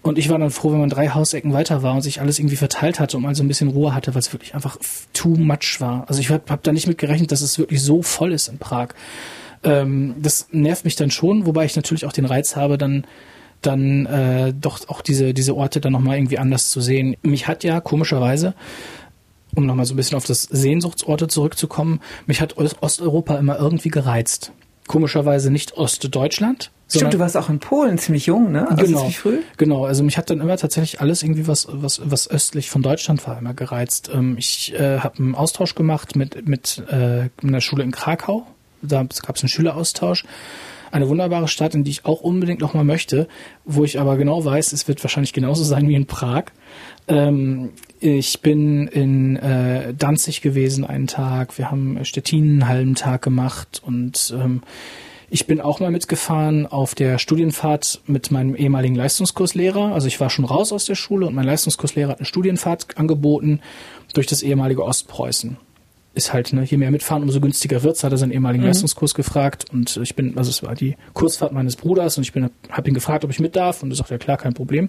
Und ich war dann froh, wenn man drei Hausecken weiter war und sich alles irgendwie verteilt hatte und man so ein bisschen Ruhe hatte, weil es wirklich einfach too much war. Also ich habe hab da nicht mit gerechnet, dass es wirklich so voll ist in Prag. Ähm, das nervt mich dann schon, wobei ich natürlich auch den Reiz habe, dann dann äh, doch auch diese diese Orte dann nochmal irgendwie anders zu sehen. Mich hat ja komischerweise um nochmal so ein bisschen auf das Sehnsuchtsorte zurückzukommen, mich hat Osteuropa immer irgendwie gereizt. Komischerweise nicht Ostdeutschland, Stimmt, du warst auch in Polen ziemlich jung, ne? Also genau. früh? Genau, also mich hat dann immer tatsächlich alles irgendwie was, was, was östlich von Deutschland war immer gereizt. Ähm, ich äh, habe einen Austausch gemacht mit, mit äh, einer Schule in Krakau. Da gab es einen Schüleraustausch. Eine wunderbare Stadt, in die ich auch unbedingt nochmal möchte, wo ich aber genau weiß, es wird wahrscheinlich genauso sein wie in Prag. Ähm, ich bin in äh, Danzig gewesen einen Tag. Wir haben Stettin einen halben Tag gemacht und ähm, ich bin auch mal mitgefahren auf der Studienfahrt mit meinem ehemaligen Leistungskurslehrer. Also ich war schon raus aus der Schule und mein Leistungskurslehrer hat eine Studienfahrt angeboten durch das ehemalige Ostpreußen. Ist halt, ne, je mehr mitfahren, umso günstiger wird's, hat er seinen ehemaligen mhm. Leistungskurs gefragt und ich bin, also es war die Kursfahrt meines Bruders und ich bin, habe ihn gefragt, ob ich mit darf und er sagt, ja klar, kein Problem.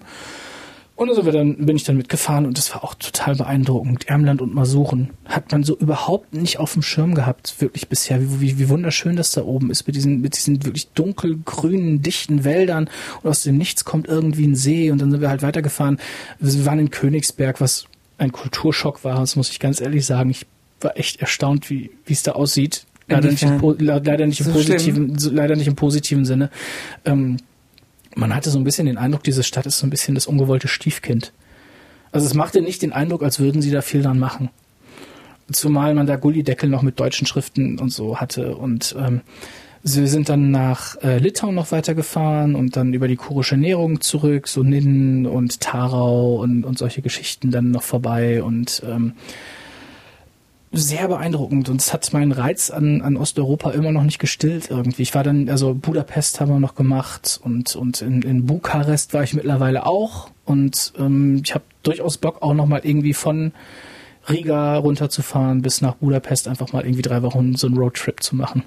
Und also dann, bin ich dann mitgefahren und das war auch total beeindruckend. Ermland und Masuren hat man so überhaupt nicht auf dem Schirm gehabt, wirklich bisher. Wie, wie, wie wunderschön das da oben ist mit diesen, mit diesen wirklich dunkelgrünen, dichten Wäldern und aus dem Nichts kommt irgendwie ein See und dann sind wir halt weitergefahren. Wir waren in Königsberg, was ein Kulturschock war, das muss ich ganz ehrlich sagen. Ich war echt erstaunt, wie wie es da aussieht. Leider nicht, im, leider, nicht im so positiven, leider nicht im positiven Sinne. Ähm, man hatte so ein bisschen den Eindruck, diese Stadt ist so ein bisschen das ungewollte Stiefkind. Also es machte nicht den Eindruck, als würden sie da viel dran machen. Zumal man da Gullideckel noch mit deutschen Schriften und so hatte. Und ähm, sie sind dann nach äh, Litauen noch weitergefahren und dann über die kurische Ernährung zurück, so Nidden und Tarau und, und solche Geschichten dann noch vorbei. Und ähm, sehr beeindruckend und es hat meinen Reiz an, an Osteuropa immer noch nicht gestillt irgendwie. Ich war dann, also Budapest haben wir noch gemacht und, und in, in Bukarest war ich mittlerweile auch und ähm, ich habe durchaus Bock auch nochmal irgendwie von Riga runterzufahren bis nach Budapest, einfach mal irgendwie drei Wochen so einen Roadtrip zu machen.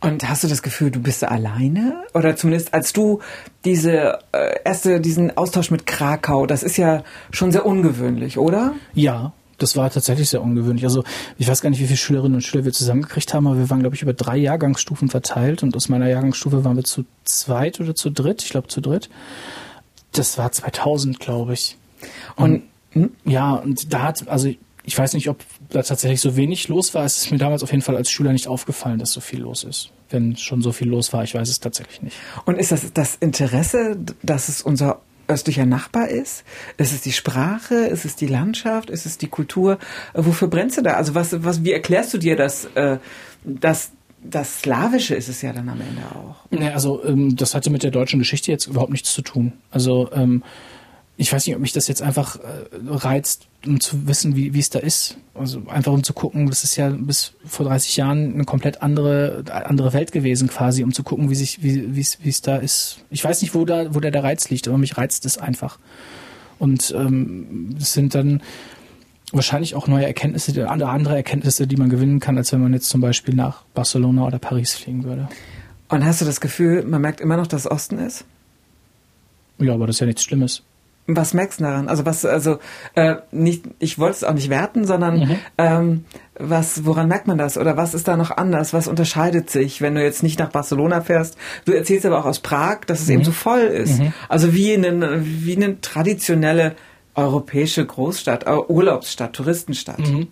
Und hast du das Gefühl, du bist alleine? Oder zumindest als du diese äh, erste, diesen Austausch mit Krakau, das ist ja schon sehr ungewöhnlich, oder? Ja, das war tatsächlich sehr ungewöhnlich. Also ich weiß gar nicht, wie viele Schülerinnen und Schüler wir zusammengekriegt haben, aber wir waren, glaube ich, über drei Jahrgangsstufen verteilt und aus meiner Jahrgangsstufe waren wir zu zweit oder zu dritt, ich glaube zu dritt. Das war 2000, glaube ich. Und, und hm? ja, und da hat, also ich weiß nicht, ob da tatsächlich so wenig los war. Es ist mir damals auf jeden Fall als Schüler nicht aufgefallen, dass so viel los ist. Wenn schon so viel los war, ich weiß es tatsächlich nicht. Und ist das das Interesse, dass es unser östlicher Nachbar ist? Ist es die Sprache? Ist es die Landschaft? Ist es die Kultur? Äh, wofür brennst du da? Also was, was, wie erklärst du dir das, äh, dass das Slawische ist es ja dann am Ende auch. Ja, also ähm, das hatte mit der deutschen Geschichte jetzt überhaupt nichts zu tun. Also ähm, ich weiß nicht, ob mich das jetzt einfach äh, reizt, um zu wissen, wie es da ist. Also einfach um zu gucken, das ist ja bis vor 30 Jahren eine komplett andere, andere Welt gewesen quasi, um zu gucken, wie sich, wie, wie es, es da ist. Ich weiß nicht, wo da, wo da der Reiz liegt, aber mich reizt es einfach. Und ähm, das sind dann wahrscheinlich auch neue Erkenntnisse, andere Erkenntnisse, die man gewinnen kann, als wenn man jetzt zum Beispiel nach Barcelona oder Paris fliegen würde. Und hast du das Gefühl, man merkt immer noch, dass Osten ist? Ja, aber das ist ja nichts Schlimmes. Was merkst du daran? Also was, also äh, nicht, ich wollte es auch nicht werten, sondern mhm. ähm, was, woran merkt man das? Oder was ist da noch anders? Was unterscheidet sich, wenn du jetzt nicht nach Barcelona fährst? Du erzählst aber auch aus Prag, dass es mhm. eben so voll ist. Mhm. Also wie eine, wie eine traditionelle europäische Großstadt, äh, Urlaubsstadt, Touristenstadt. Mhm.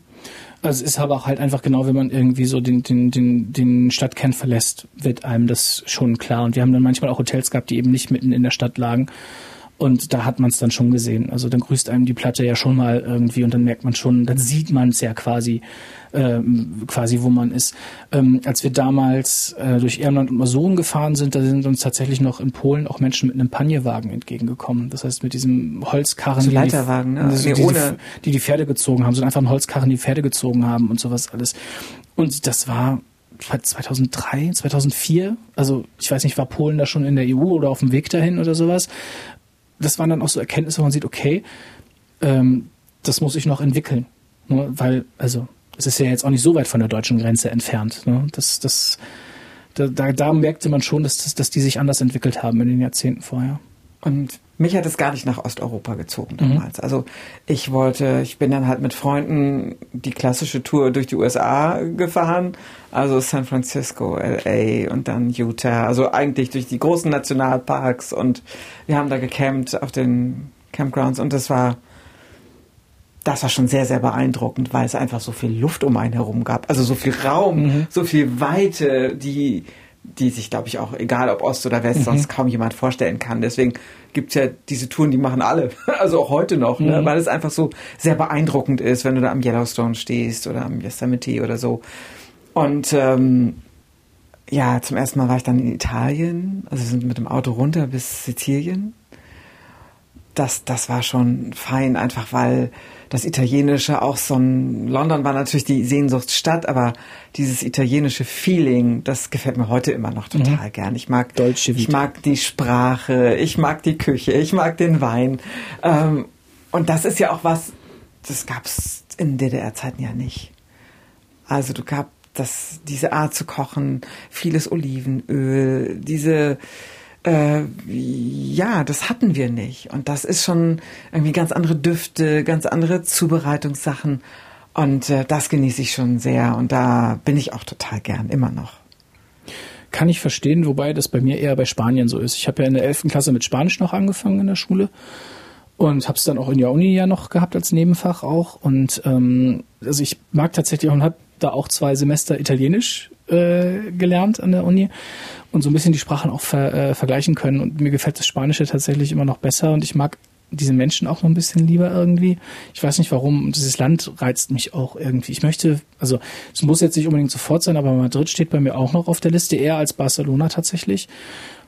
Also es ist aber auch halt einfach genau, wenn man irgendwie so den, den, den, den Stadtkern verlässt, wird einem das schon klar. Und wir haben dann manchmal auch Hotels gehabt, die eben nicht mitten in der Stadt lagen, und da hat man es dann schon gesehen. Also dann grüßt einem die Platte ja schon mal irgendwie und dann merkt man schon, dann sieht man es ja quasi, ähm, quasi wo man ist. Ähm, als wir damals äh, durch Ehrenland und Masuren gefahren sind, da sind uns tatsächlich noch in Polen auch Menschen mit einem Panierwagen entgegengekommen. Das heißt mit diesem Holzkarren, so Leiterwagen, die, ne? also die, ohne die, die Pferde gezogen haben, so einfach ein Holzkarren, die Pferde gezogen haben und sowas alles. Und das war 2003, 2004, also ich weiß nicht, war Polen da schon in der EU oder auf dem Weg dahin oder sowas das waren dann auch so Erkenntnisse, wo man sieht, okay, ähm, das muss ich noch entwickeln. Ne? Weil, also, es ist ja jetzt auch nicht so weit von der deutschen Grenze entfernt. Ne? Das, das, da, da, da merkte man schon, dass, dass die sich anders entwickelt haben in den Jahrzehnten vorher. Und mich hat es gar nicht nach Osteuropa gezogen mhm. damals. Mhm. Also ich wollte, ich bin dann halt mit Freunden die klassische Tour durch die USA gefahren, also San Francisco, LA und dann Utah, also eigentlich durch die großen Nationalparks und wir haben da gecampt auf den Campgrounds und das war das war schon sehr, sehr beeindruckend, weil es einfach so viel Luft um einen herum gab. Also so viel Raum, mhm. so viel Weite, die die sich, glaube ich, auch, egal ob Ost oder West, mhm. sonst kaum jemand vorstellen kann. Deswegen gibt's ja diese Touren, die machen alle, also auch heute noch, ne? mhm. ne? weil es einfach so sehr beeindruckend ist, wenn du da am Yellowstone stehst oder am Yosemite oder so. Und ähm, ja, zum ersten Mal war ich dann in Italien, also wir sind mit dem Auto runter bis Sizilien. Das, das war schon fein, einfach weil das Italienische auch so ein, London war natürlich die Sehnsuchtsstadt, aber dieses italienische Feeling, das gefällt mir heute immer noch total mhm. gern. Ich mag, Deutsche ich mag die Sprache, ich mag die Küche, ich mag den Wein. Ähm, und das ist ja auch was, das gab's in DDR-Zeiten ja nicht. Also du gab das, diese Art zu kochen, vieles Olivenöl, diese, äh, ja, das hatten wir nicht. Und das ist schon irgendwie ganz andere Düfte, ganz andere Zubereitungssachen. Und äh, das genieße ich schon sehr. Und da bin ich auch total gern, immer noch. Kann ich verstehen, wobei das bei mir eher bei Spanien so ist. Ich habe ja in der 11. Klasse mit Spanisch noch angefangen in der Schule und habe es dann auch in der Uni ja noch gehabt als Nebenfach auch. Und ähm, also ich mag tatsächlich und habe da auch zwei Semester Italienisch äh, gelernt an der Uni und so ein bisschen die Sprachen auch ver, äh, vergleichen können. Und mir gefällt das Spanische tatsächlich immer noch besser und ich mag diese Menschen auch noch ein bisschen lieber irgendwie. Ich weiß nicht warum. Dieses Land reizt mich auch irgendwie. Ich möchte, also es muss jetzt nicht unbedingt sofort sein, aber Madrid steht bei mir auch noch auf der Liste, eher als Barcelona tatsächlich.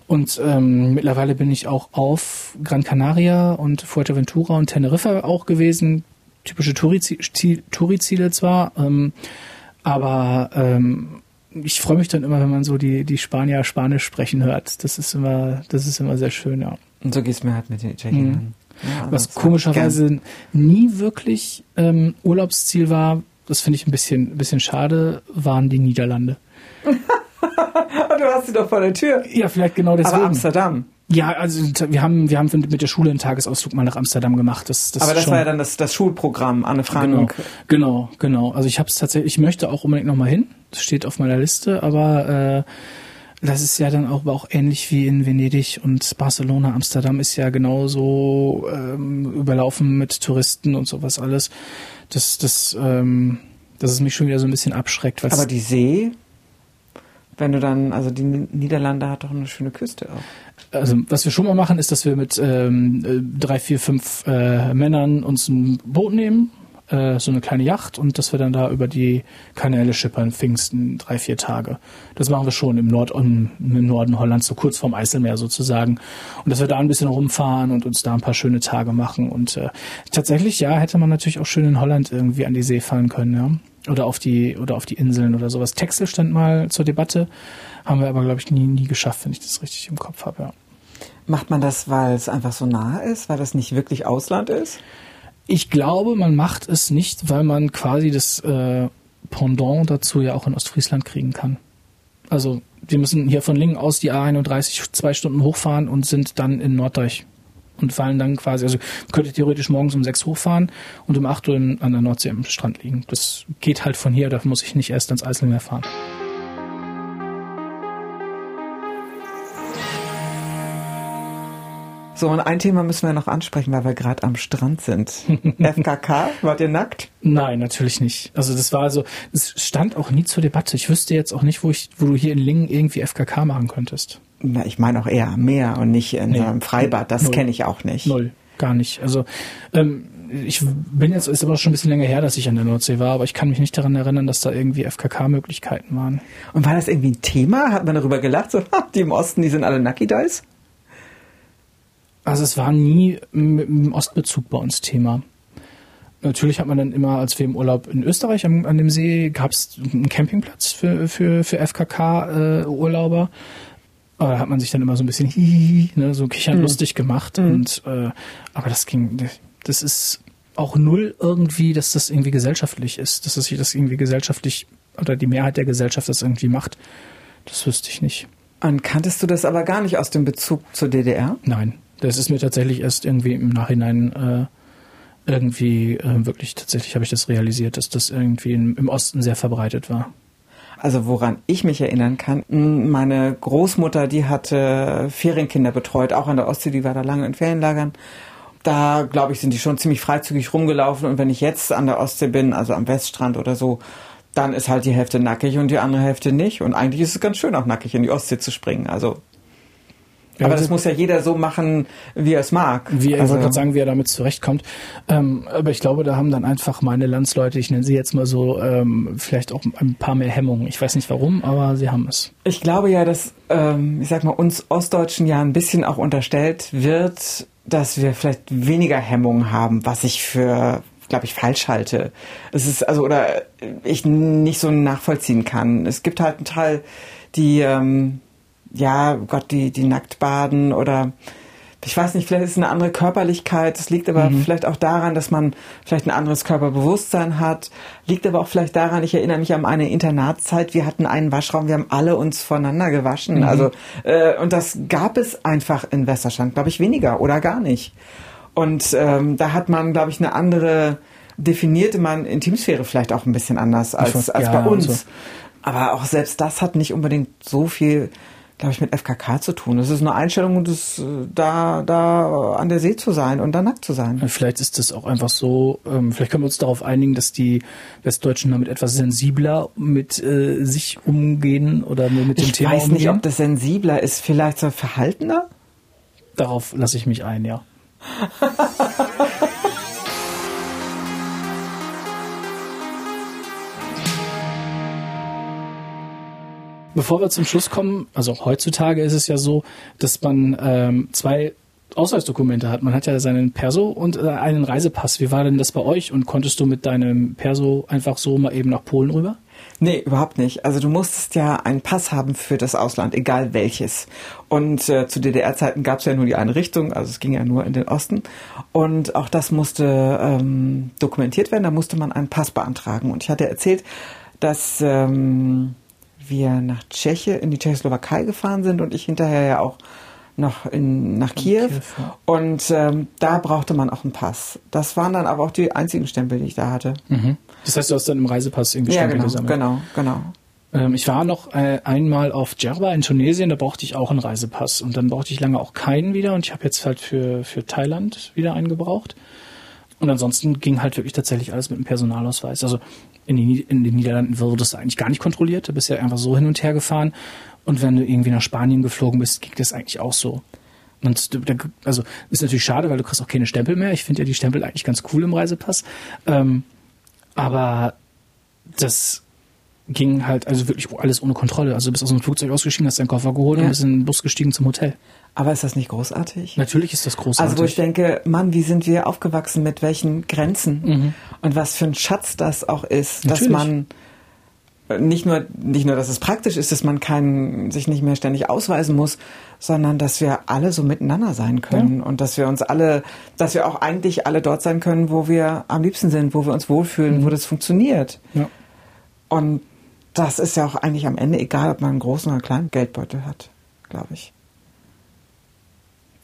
Und ähm, mittlerweile bin ich auch auf Gran Canaria und Fuerteventura und Teneriffa auch gewesen. Typische Touri-Ziele zwar, ähm, aber ähm, ich freue mich dann immer, wenn man so die, die Spanier Spanisch sprechen hört. Das ist immer, das ist immer sehr schön, ja. Und so geht's mir halt mit den Italienern. Mhm. Ja, Was das komischerweise nie wirklich ähm, Urlaubsziel war, das finde ich ein bisschen, ein bisschen schade, waren die Niederlande. Du hast sie doch vor der Tür. Ja, vielleicht genau deswegen. Aber Amsterdam. Ja, also wir haben, wir haben mit der Schule einen Tagesausflug mal nach Amsterdam gemacht. Das, das Aber das schon, war ja dann das, das Schulprogramm, Anne genau, Frank. genau, genau. Also ich habe es tatsächlich, ich möchte auch unbedingt nochmal hin. Das steht auf meiner Liste, aber äh, das ist ja dann auch, auch ähnlich wie in Venedig und Barcelona. Amsterdam ist ja genauso ähm, überlaufen mit Touristen und sowas alles. Das, das, ähm, dass es mich schon wieder so ein bisschen abschreckt. Aber die See, wenn du dann, also die Niederlande hat doch eine schöne Küste auch. also was wir schon mal machen, ist, dass wir mit ähm, äh, drei, vier, fünf äh, Männern uns ein Boot nehmen, äh, so eine kleine Yacht und dass wir dann da über die Kanäle schippern, Pfingsten, drei, vier Tage. Das machen wir schon im, Nord im Norden Hollands, so kurz vorm Eiselmeer sozusagen. Und dass wir da ein bisschen rumfahren und uns da ein paar schöne Tage machen. Und äh, tatsächlich, ja, hätte man natürlich auch schön in Holland irgendwie an die See fahren können, ja. Oder auf die, oder auf die Inseln oder sowas. Texel stand mal zur Debatte, haben wir aber, glaube ich, nie, nie geschafft, wenn ich das richtig im Kopf habe, ja. Macht man das, weil es einfach so nah ist, weil das nicht wirklich Ausland ist? Ich glaube, man macht es nicht, weil man quasi das äh, Pendant dazu ja auch in Ostfriesland kriegen kann. Also wir müssen hier von Lingen aus die A31 zwei Stunden hochfahren und sind dann in Norddeich und fallen dann quasi, also könnte theoretisch morgens um sechs hochfahren und um acht Uhr an der Nordsee am Strand liegen. Das geht halt von hier, da muss ich nicht erst ans Eiselmeer fahren. So, und ein Thema müssen wir noch ansprechen, weil wir gerade am Strand sind. FKK, wart ihr nackt? Nein, natürlich nicht. Also das war so, es stand auch nie zur Debatte. Ich wüsste jetzt auch nicht, wo ich, wo du hier in Lingen irgendwie FKK machen könntest. Na, ich meine auch eher am Meer und nicht in Nee. einem Freibad. Das kenne ich auch nicht. Null, gar nicht. Also ähm, ich bin jetzt, ist aber schon ein bisschen länger her, dass ich an der Nordsee war, aber ich kann mich nicht daran erinnern, dass da irgendwie FKK-Möglichkeiten waren. Und war das irgendwie ein Thema? Hat man darüber gelacht? So, die im Osten, die sind alle Nucky Dice? Also es war nie mit dem Ostbezug bei uns Thema. Natürlich hat man dann immer, als wir im Urlaub in Österreich am, an dem See, gab es einen Campingplatz für, für, für FKK-Urlauber. aber da hat man sich dann immer so ein bisschen hihihi, ne, so kichern lustig gemacht. Und äh, aber das ging, das ist auch null irgendwie, dass das irgendwie gesellschaftlich ist, dass das sich das irgendwie gesellschaftlich oder die Mehrheit der Gesellschaft das irgendwie macht. Das wüsste ich nicht. Und kanntest du das aber gar nicht aus dem Bezug zur DDR? Nein, das ist mir tatsächlich erst irgendwie im Nachhinein äh, irgendwie äh, wirklich tatsächlich habe ich das realisiert, dass das irgendwie im, im Osten sehr verbreitet war. Also woran ich mich erinnern kann, meine Großmutter, die hatte Ferienkinder betreut, auch an der Ostsee, die war da lange in Ferienlagern. Da, glaube ich, sind die schon ziemlich freizügig rumgelaufen. Und wenn ich jetzt an der Ostsee bin, also am Weststrand oder so, dann ist halt die Hälfte nackig und die andere Hälfte nicht. Und eigentlich ist es ganz schön, auch nackig in die Ostsee zu springen. Also, aber also- das muss ja jeder so machen, wie er es mag. Wie, ich also, wollte gerade sagen, wie er damit zurechtkommt. Ähm, aber ich glaube, da haben dann einfach meine Landsleute, ich nenne sie jetzt mal so, ähm, vielleicht auch ein paar mehr Hemmungen. Ich weiß nicht warum, aber sie haben es. Ich glaube ja, dass, ähm, ich sag mal, uns Ostdeutschen ja ein bisschen auch unterstellt wird, dass wir vielleicht weniger Hemmungen haben, was ich für, glaube ich, falsch halte. Es ist, also, oder ich nicht so nachvollziehen kann. Es gibt halt einen Teil, die, ähm, ja, Gott, die, die nackt baden oder ich weiß nicht, vielleicht ist es eine andere Körperlichkeit. Das liegt aber vielleicht auch daran, dass man vielleicht ein anderes Körperbewusstsein hat. Liegt aber auch vielleicht daran, ich erinnere mich an eine Internatszeit, wir hatten einen Waschraum, wir haben alle uns voneinander gewaschen. Also, äh, und das gab es einfach in Westerstand, glaube ich, weniger oder gar nicht. Und ähm, da hat man, glaube ich, eine andere, definierte man Intimsphäre vielleicht auch ein bisschen anders als, weiß- als ja, bei uns. so. Aber auch selbst das hat nicht unbedingt so viel, glaube ich, mit FKK zu tun. Es ist eine Einstellung, es, äh, da, da an der See zu sein und da nackt zu sein. Vielleicht ist das auch einfach so, ähm, vielleicht können wir uns darauf einigen, dass die Westdeutschen damit etwas sensibler mit äh, sich umgehen oder mit dem Ich Thema weiß umgehen. nicht, ob das sensibler ist, vielleicht so verhaltener? Darauf lasse ich mich ein, ja. Bevor wir zum Schluss kommen, also heutzutage ist es ja so, dass man ähm, zwei Ausweisdokumente hat. Man hat ja seinen Perso und äh, einen Reisepass. Wie war denn das bei euch? Und konntest du mit deinem Perso einfach so mal eben nach Polen rüber? Nee, überhaupt nicht. Also du musstest ja einen Pass haben für das Ausland, egal welches. Und äh, zu DDR-Zeiten gab es ja nur die eine Richtung, also es ging ja nur in den Osten. Und auch das musste ähm, dokumentiert werden, da musste man einen Pass beantragen. Und ich hatte erzählt, dass ähm, wir nach Tschechien, in die Tschechoslowakei gefahren sind und ich hinterher ja auch noch in, nach Kiew. Kiew ja. Und ähm, da brauchte man auch einen Pass. Das waren dann aber auch die einzigen Stempel, die ich da hatte. Mhm. Das heißt, du hast dann im Reisepass irgendwie ja, Stempel genau, gesammelt? genau, genau. Ähm, ich war noch äh, einmal auf Djerba in Tunesien, da brauchte ich auch einen Reisepass. Und dann brauchte ich lange auch keinen wieder. Und ich habe jetzt halt für, für Thailand wieder einen gebraucht. Und ansonsten ging halt wirklich tatsächlich alles mit einem Personalausweis. Also in, die, in den Niederlanden wurde das eigentlich gar nicht kontrolliert. Du bist ja einfach so hin und her gefahren. Und wenn du irgendwie nach Spanien geflogen bist, ging das eigentlich auch so. Und also ist natürlich schade, weil du kriegst auch keine Stempel mehr. Ich finde ja die Stempel eigentlich ganz cool im Reisepass. Ähm, aber das ging halt also wirklich alles ohne Kontrolle. Also du bist aus dem Flugzeug ausgestiegen, hast deinen Koffer geholt ja. und bist in den Bus gestiegen zum Hotel. Aber ist das nicht großartig? Natürlich ist das großartig. Also wo ich denke, Mann, wie sind wir aufgewachsen mit welchen Grenzen mhm. und was für ein Schatz das auch ist, Natürlich. dass man nicht nur, nicht nur, dass es praktisch ist, dass man keinen, sich nicht mehr ständig ausweisen muss, sondern dass wir alle so miteinander sein können ja. und dass wir uns alle, dass wir auch eigentlich alle dort sein können, wo wir am liebsten sind, wo wir uns wohlfühlen, mhm. wo das funktioniert. Ja. Und das ist ja auch eigentlich am Ende egal, ob man einen großen oder kleinen Geldbeutel hat, glaube ich.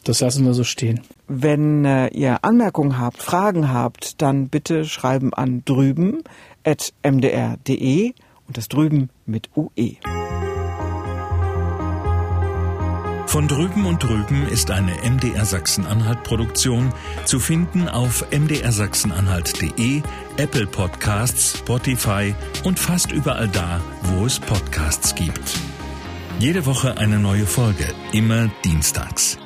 Das lassen wir so stehen. Wenn äh, ihr Anmerkungen habt, Fragen habt, dann bitte schreiben an drüben at mdr.de und das drüben mit UE. Von drüben und drüben ist eine MDR Sachsen-Anhalt Produktion zu finden auf mdrsachsenanhalt.de, Apple Podcasts, Spotify und fast überall da, wo es Podcasts gibt. Jede Woche eine neue Folge, immer dienstags.